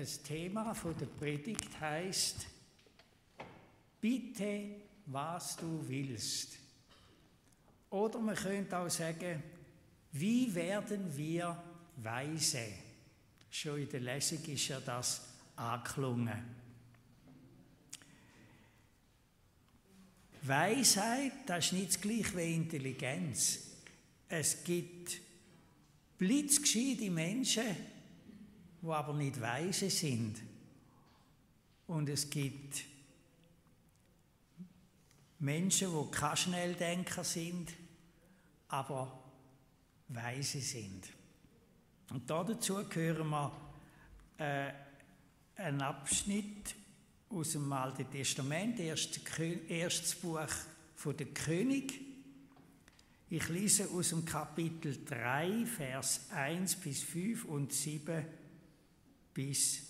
das Thema von der Predigt heißt Bitte, was du willst. Oder man könnte auch sagen, wie werden wir weise? Schon in der Lesung ist ja das angeklungen. Weisheit, das ist nicht gleich wie Intelligenz. Es gibt blitzgescheite Menschen, die aber nicht weise sind. Und es gibt Menschen, die keine Schnelldenker sind, aber weise sind. Und dazu hören wir äh, einen Abschnitt aus dem Alten Testament, erstes Buch von der König. Ich lese aus dem Kapitel 3, Vers 1 bis 5 und 7 bis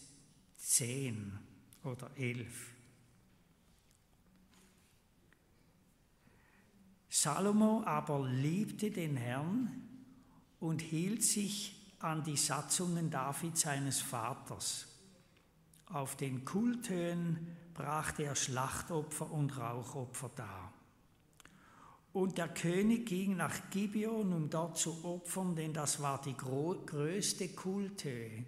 10 oder 11. Salomo aber liebte den Herrn und hielt sich an die Satzungen Davids seines Vaters. Auf den Kulthöhen brachte er Schlachtopfer und Rauchopfer dar. Und der König ging nach Gibeon, um dort zu opfern, denn das war die größte Kulthöhe.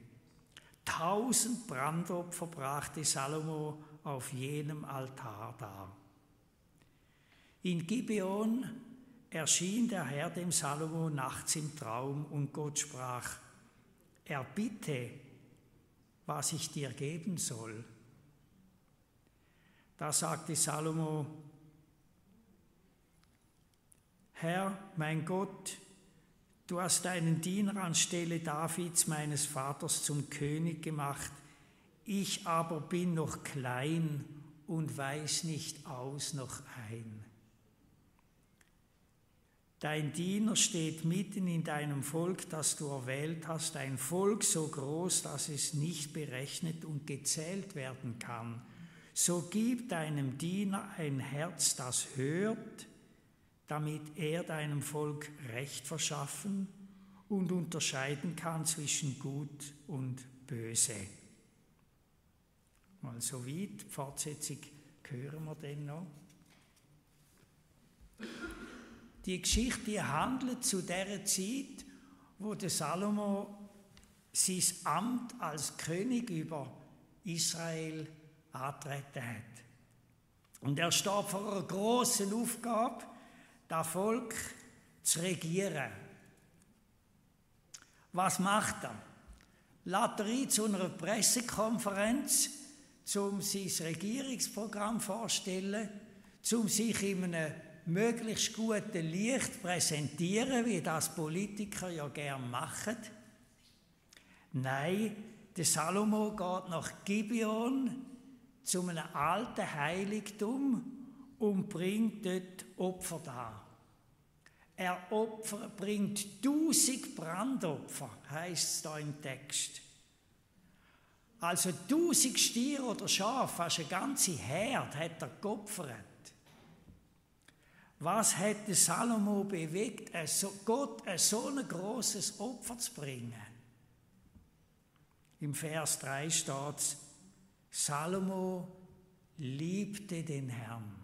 Tausend Brandopfer brachte Salomo auf jenem Altar dar. In Gibeon erschien der Herr dem Salomo nachts im Traum und Gott sprach, erbitte, was ich dir geben soll. Da sagte Salomo, Herr, mein Gott, Du hast deinen Diener anstelle Davids, meines Vaters, zum König gemacht. Ich aber bin noch klein und weiß nicht aus noch ein. Dein Diener steht mitten in deinem Volk, das du erwählt hast, ein Volk so groß, dass es nicht berechnet und gezählt werden kann. So gib deinem Diener ein Herz, das hört, damit er deinem Volk Recht verschaffen und unterscheiden kann zwischen Gut und Böse. Mal so weit, Fortsetzung hören wir denn noch. Die Geschichte handelt zu der Zeit, wo der Salomo sein Amt als König über Israel antreten hat. Und er steht vor einer großen Aufgabe, das Volk zu regieren. Was macht er? Lädt er zu einer Pressekonferenz, um sein Regierungsprogramm vorzustellen, um sich in einem möglichst guten Licht präsentieren, wie das Politiker ja gern machen? Nein, der Salomo geht nach Gibeon zu einem alten Heiligtum und bringt dort Opfer dar. Er Opfer, bringt tausend Brandopfer, heißt es da im Text. Also tausend Stiere oder Schafe, fast eine ganze Herde hat er geopfert. Was hätte Salomo bewegt, Gott ein so ein großes Opfer zu bringen? Im Vers 3 steht Salomo liebte den Herrn.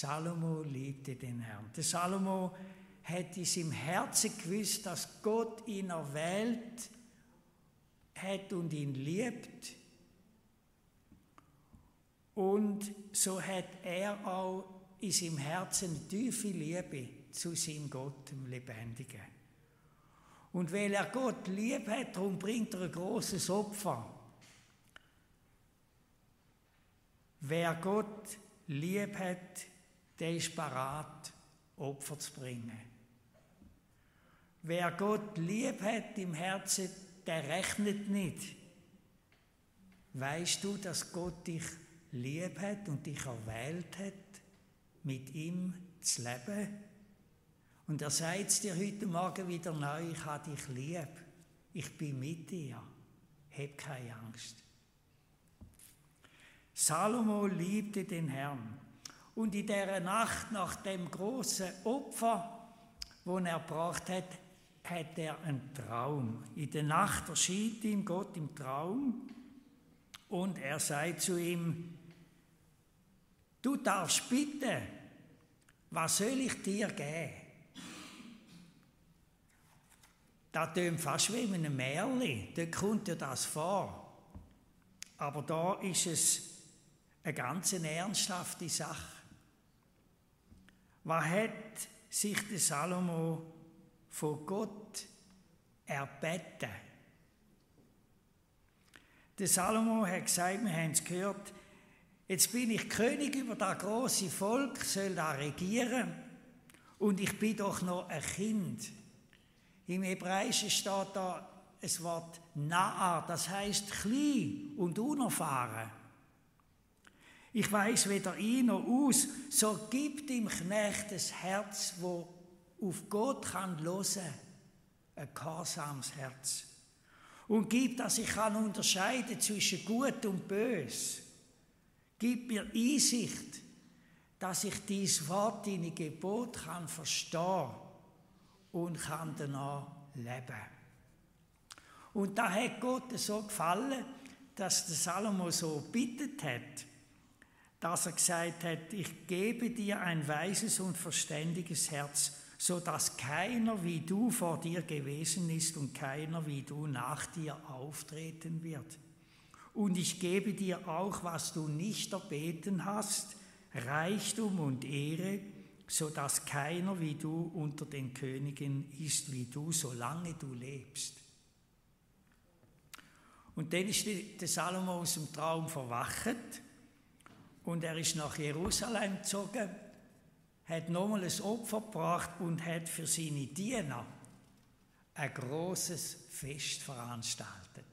Salomo liebte den Herrn. Der Salomo hat es im Herzen gewusst, dass Gott ihn erwählt hat und ihn liebt. Und so hat er auch in seinem Herzen tiefe Liebe zu seinem Gott, dem Lebendigen. Und weil er Gott lieb hat, darum bringt er ein großes Opfer. Wer Gott lieb hat, der ist parat, Opfer zu bringen. Wer Gott lieb hat im Herzen, der rechnet nicht. Weißt du, dass Gott dich lieb hat und dich erwählt hat, mit ihm zu leben? Und er sagt es dir heute Morgen wieder neu, ich habe dich lieb, ich bin mit dir, hab keine Angst. Salomo liebte den Herrn und in der Nacht nach dem großen Opfer, wo er gebracht hat, hat er einen Traum. In der Nacht erscheint ihm Gott im Traum und er sagt zu ihm, du darfst bitten, was soll ich dir geben? Das tönt fast wie in einem Märchen, da kommt dir das vor. Aber da ist es eine ganz ernsthafte Sache. Was hat sich der Salomo von Gott erbeten? Der Salomo hat gesagt, wir haben es gehört, jetzt bin ich König über das große Volk, soll da regieren und ich bin doch noch ein Kind. Im Hebräischen steht da das Wort Na'a, das heißt klein und unerfahren. Ich weiß weder ihn noch aus, so gibt dem Knecht das Herz, wo auf Gott kann losen, ein gehorsames Herz. Und gibt, dass ich kann unterscheiden zwischen Gut und Bös. Gib mir Einsicht, dass ich dies Wort, deine Gebot kann verstehen und kann danach leben. Und da hat Gott so gefallen, dass der Salomo so bittet hat dass er gesagt hat, ich gebe dir ein weises und verständiges Herz, so dass keiner wie du vor dir gewesen ist und keiner wie du nach dir auftreten wird. Und ich gebe dir auch, was du nicht erbeten hast, Reichtum und Ehre, so dass keiner wie du unter den Königen ist wie du, solange du lebst. Und dann ist der Salomo aus dem Traum verwacht und er ist nach Jerusalem gezogen, hat nochmal ein Opfer gebracht und hat für seine Diener ein großes Fest veranstaltet.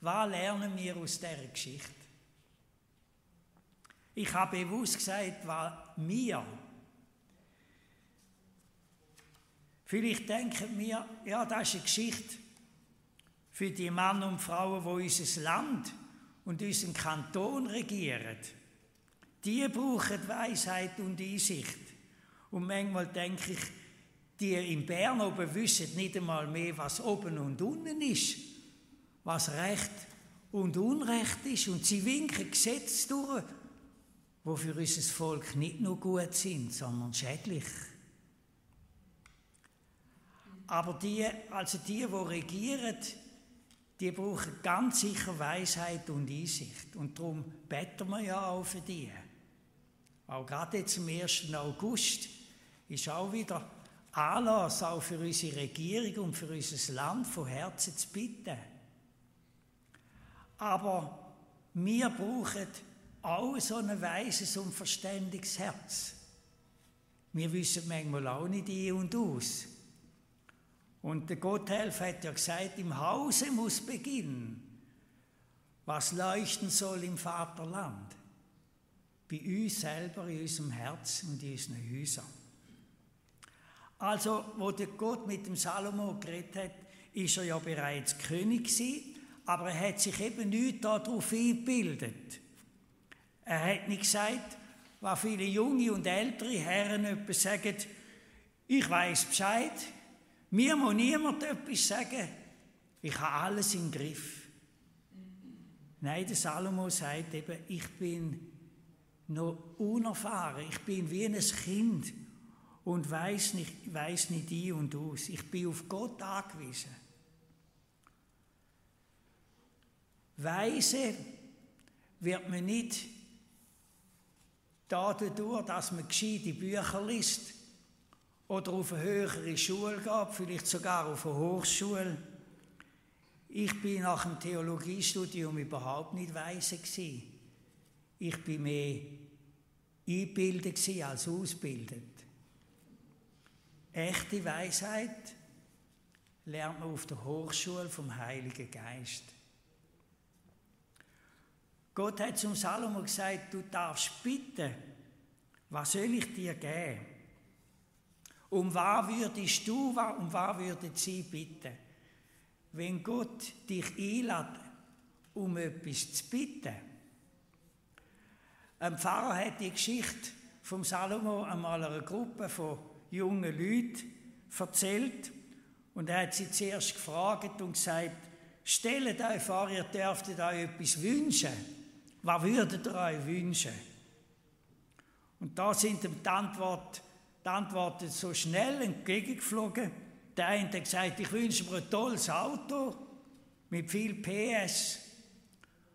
Was lernen wir aus dieser Geschichte? Ich habe bewusst gesagt, was wir. Vielleicht denken wir, ja, das ist eine Geschichte für die Männer und Frauen, die unser Land und unseren Kanton regieren, die brauchen Weisheit und Einsicht. Und manchmal denke ich, die in Bern oben wissen nicht einmal mehr, was oben und unten ist, was Recht und Unrecht ist. Und sie winken Gesetze durch, wo für unser Volk nicht nur gut sind, sondern schädlich. Aber die, also die, die regieren, die brauchen ganz sicher Weisheit und Einsicht. Und darum beten wir ja auch für die. Auch gerade jetzt am 1. August ist auch wieder Anlass auch für unsere Regierung und für unser Land von Herzen zu bitten. Aber wir brauchen auch so ein weises und verständiges Herz. Wir wissen manchmal auch nicht ein und aus. Und der Gotthelf hat ja gesagt, im Hause muss beginnen, was leuchten soll im Vaterland. Bei uns selber, in unserem Herz und in unseren Häusern. Also, wo der Gott mit dem Salomo geredet hat, ist er ja bereits König gewesen, aber er hat sich eben nicht darauf eingebildet. Er hat nicht gesagt, was viele junge und ältere Herren etwas sagen, ich weiß Bescheid, mir muss niemand etwas sagen. Ich habe alles im Griff. Nein, der Salomo sagt eben, ich bin noch unerfahren. Ich bin wie ein Kind und weiß nicht, weiß nicht ein und aus. Ich bin auf Gott angewiesen. Weise wird man nicht dadurch, dass man gescheite Bücher liest, oder auf eine höhere Schule geht, vielleicht sogar auf eine Hochschule. Ich bin nach dem Theologiestudium überhaupt nicht weise gewesen. Ich bin mehr eingebildet als ausgebildet. Echte Weisheit lernt man auf der Hochschule vom Heiligen Geist. Gott hat zum Salomo gesagt, du darfst bitten, was soll ich dir geben? Um was würdest du, um was würden sie bitten? Wenn Gott dich einlädt, um etwas zu bitten. Ein Pfarrer hat die Geschichte vom Salomo einmal einer Gruppe von jungen Leuten erzählt. Und er hat sie zuerst gefragt und gesagt, stellt euch vor, ihr dürftet euch etwas wünschen. Was würdet ihr euch wünschen? Und da sind ihm die, Antwort, die Antworten so schnell entgegengeflogen. Der eine hat gesagt, ich wünsche mir ein tolles Auto mit viel PS.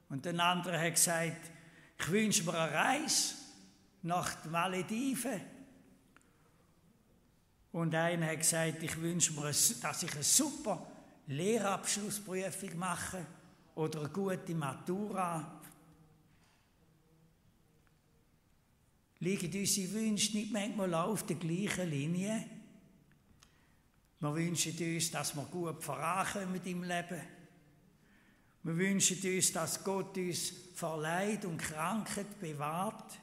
Und der andere hat gesagt, ich wünsche mir eine Reise nach den Malediven. Und einer hat gesagt, ich wünsche mir, dass ich eine super Lehrabschlussprüfung mache oder eine gute Matura. Liegen unsere Wünsche nicht manchmal auf der gleichen Linie? Wir wünschen uns, dass wir gut vorankommen im Leben. Wir wünschen uns, dass Gott uns vor Leid und Krankheit bewahrt,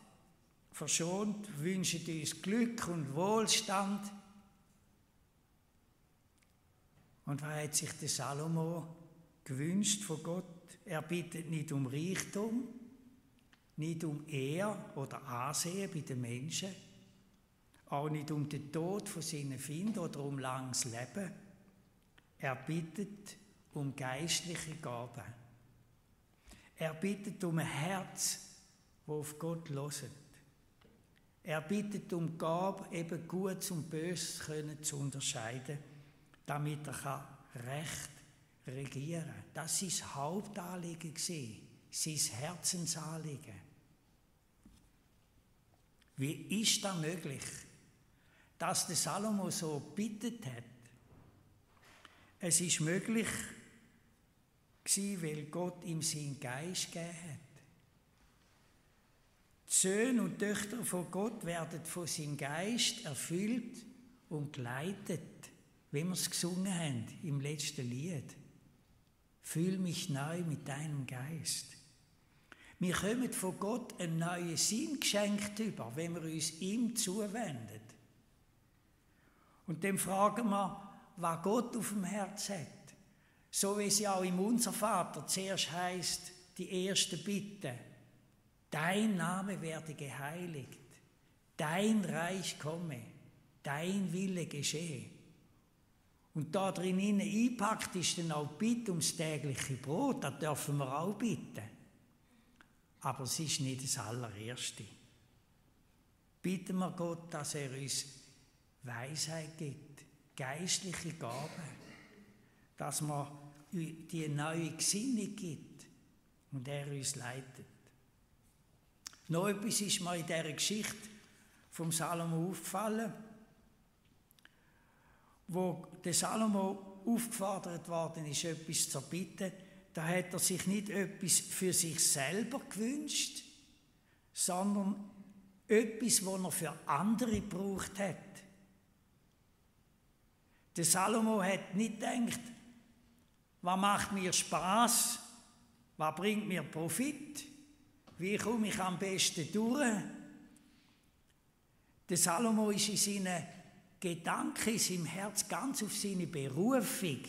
verschont. Wir wünschen uns Glück und Wohlstand. Und was hat sich der Salomo gewünscht von Gott? Er bittet nicht um Reichtum, nicht um Ehr oder Ansehen bei den Menschen, auch nicht um den Tod von seinen Kindern oder um langes Leben. Er bittet um geistliche Gaben. Er bittet um ein Herz, wo auf Gott loset. Er bittet um Gabe, eben Gutes und Böses können zu unterscheiden damit er recht regieren kann. Das war sein Hauptanliegen, sein Herzensanliegen. Wie ist das möglich, dass der Salomo so bittet hat? Es ist möglich, weil Gott ihm seinen Geist gegeben hat. Die Söhne und Töchter von Gott werden von seinem Geist erfüllt und geleitet wie wir es gesungen haben im letzten Lied. Fühl mich neu mit deinem Geist. Wir kommen von Gott einen neuen Sinn geschenkt über, wenn wir uns ihm zuwenden. Und dann fragen wir, was Gott auf dem Herz hat. So wie es ja auch im Unser Vater zuerst heißt, die erste Bitte. Dein Name werde geheiligt. Dein Reich komme. Dein Wille geschehe. Und da drin einpackt ist dann auch Bitte ums tägliche Brot, das dürfen wir auch bitten. Aber es ist nicht das allererste. Bitten wir Gott, dass er uns Weisheit gibt, geistliche Gaben, dass man die neue Gesinnung gibt und er uns leitet. Noch etwas ist mir in dieser Geschichte vom Salomo aufgefallen wo der Salomo aufgefordert worden ist, etwas zu bitten, da hat er sich nicht etwas für sich selber gewünscht, sondern etwas, was er für andere gebraucht hat. Der Salomo hat nicht gedacht, was macht mir Spaß, was bringt mir Profit, wie komme ich am besten durch. Der Salomo ist in seinen Gedanke ist im Herz ganz auf seine Berufung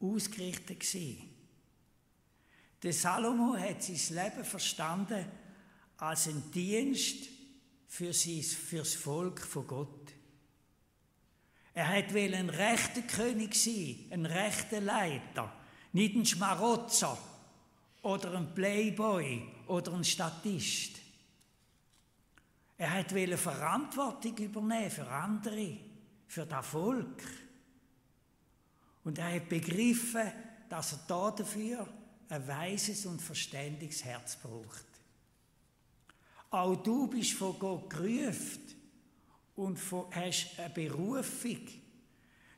ausgerichtet gewesen. Der Salomo hat sein Leben verstanden als ein Dienst für fürs Volk von Gott. Er hat ein rechter König sein, ein rechter Leiter, nicht ein Schmarotzer oder ein Playboy oder ein Statist. Er hat Verantwortung übernehmen für andere für das Volk. Und er hat begriffen, dass er da dafür ein weises und verständiges Herz braucht. Auch du bist von Gott gerufen und hast eine Berufung.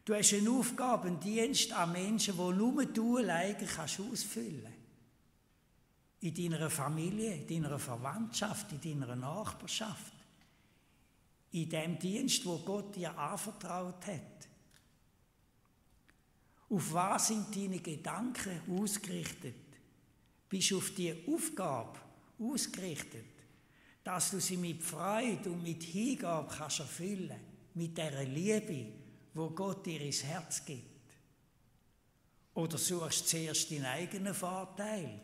Du hast eine Aufgabe, einen Dienst an Menschen, wo nur du alleine kannst ausfüllen In deiner Familie, in deiner Verwandtschaft, in deiner Nachbarschaft in dem Dienst, wo Gott dir anvertraut hat. Auf was sind deine Gedanken ausgerichtet? Bist du auf die Aufgabe ausgerichtet, dass du sie mit Freude und mit Hingabe kannst erfüllen, mit der Liebe, wo Gott dir ins Herz gibt? Oder suchst du zuerst deinen eigenen Vorteil,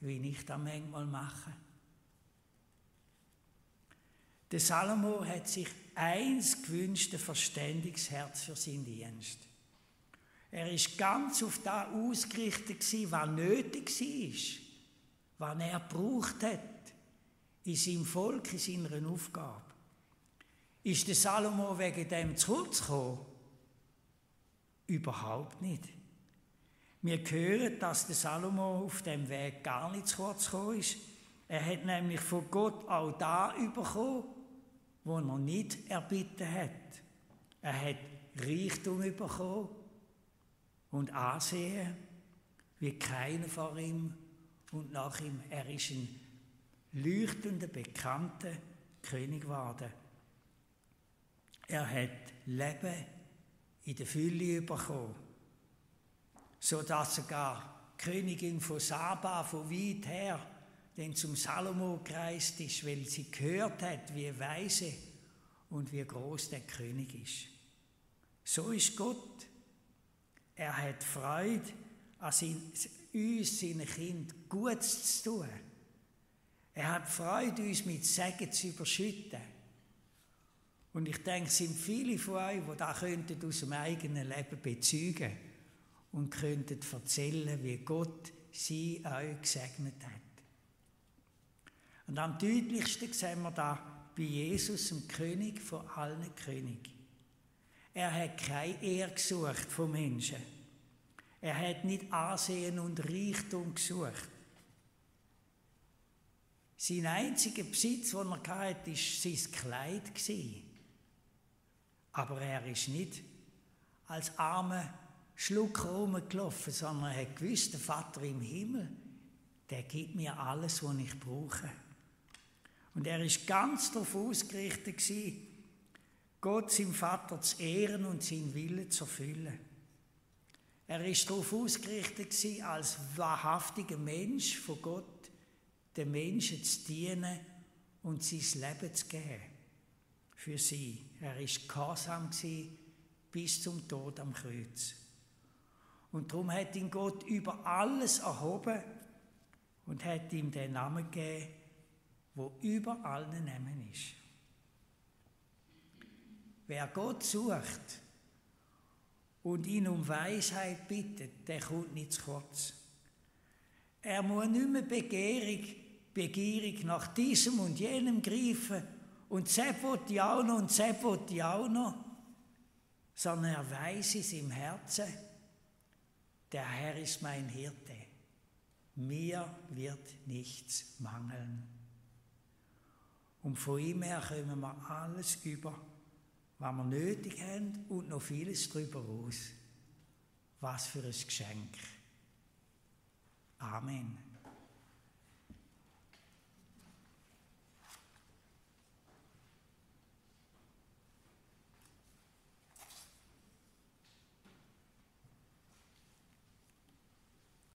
wie ich das manchmal mache? Der Salomo hat sich eins gewünscht, ein verständiges Herz für seinen Dienst. Er ist ganz auf das ausgerichtet was nötig war, was er braucht hat in seinem Volk, in seiner Aufgabe. Ist der Salomo wegen dem zu kurz gekommen? Überhaupt nicht. Wir hören, dass der Salomo auf dem Weg gar nicht zu kurz gekommen ist. Er hat nämlich von Gott auch da bekommen, wo er nicht erbitten hat. Er hat Reichtum bekommen und Ansehen wie keiner vor ihm und nach ihm. Er ist ein leuchtender, bekannter König geworden. Er hat Leben in der Fülle bekommen, so dass sogar die Königin von Saba von weit her denn zum Salomo gereist ist, weil sie gehört hat, wie weise und wie groß der König ist. So ist Gott. Er hat Freude, an sein, uns, seinen Kind, Gutes zu tun. Er hat Freude, uns mit Segen zu überschütten. Und ich denke, es sind viele von euch, die das könnten aus dem eigenen Leben bezeugen und könnten erzählen, wie Gott sie euch gesegnet hat. Und am deutlichsten sehen wir da bei Jesus, dem König von allen Königen. Er hat keine Ehre gesucht von Menschen. Er hat nicht Ansehen und Reichtum gesucht. Sein einziger Besitz, den er hatte, war sein Kleid. Aber er ist nicht als armer Schlucker rumgelaufen, sondern er hat gewusst, der Vater im Himmel, der gibt mir alles, was ich brauche. Und er ist ganz darauf ausgerichtet gewesen, Gott, seinem Vater, zu ehren und seinen Willen zu erfüllen. Er ist darauf ausgerichtet als wahrhaftiger Mensch von Gott den Menschen zu dienen und sein Leben zu geben. Für sie. Er ist gehorsam bis zum Tod am Kreuz. Und darum hat ihn Gott über alles erhoben und hat ihm den Namen gegeben, wo über allen Namen ist. Wer Gott sucht und ihn um Weisheit bittet, der kommt nicht zu kurz. Er muss nicht mehr begierig, begierig nach diesem und jenem greifen und Sepp will auch noch und Sepp will auch noch, sondern er weiß es im Herzen, der Herr ist mein Hirte, mir wird nichts mangeln. Und von ihm her kommen wir alles über, was wir nötig haben und noch vieles darüber aus. Was für ein Geschenk. Amen.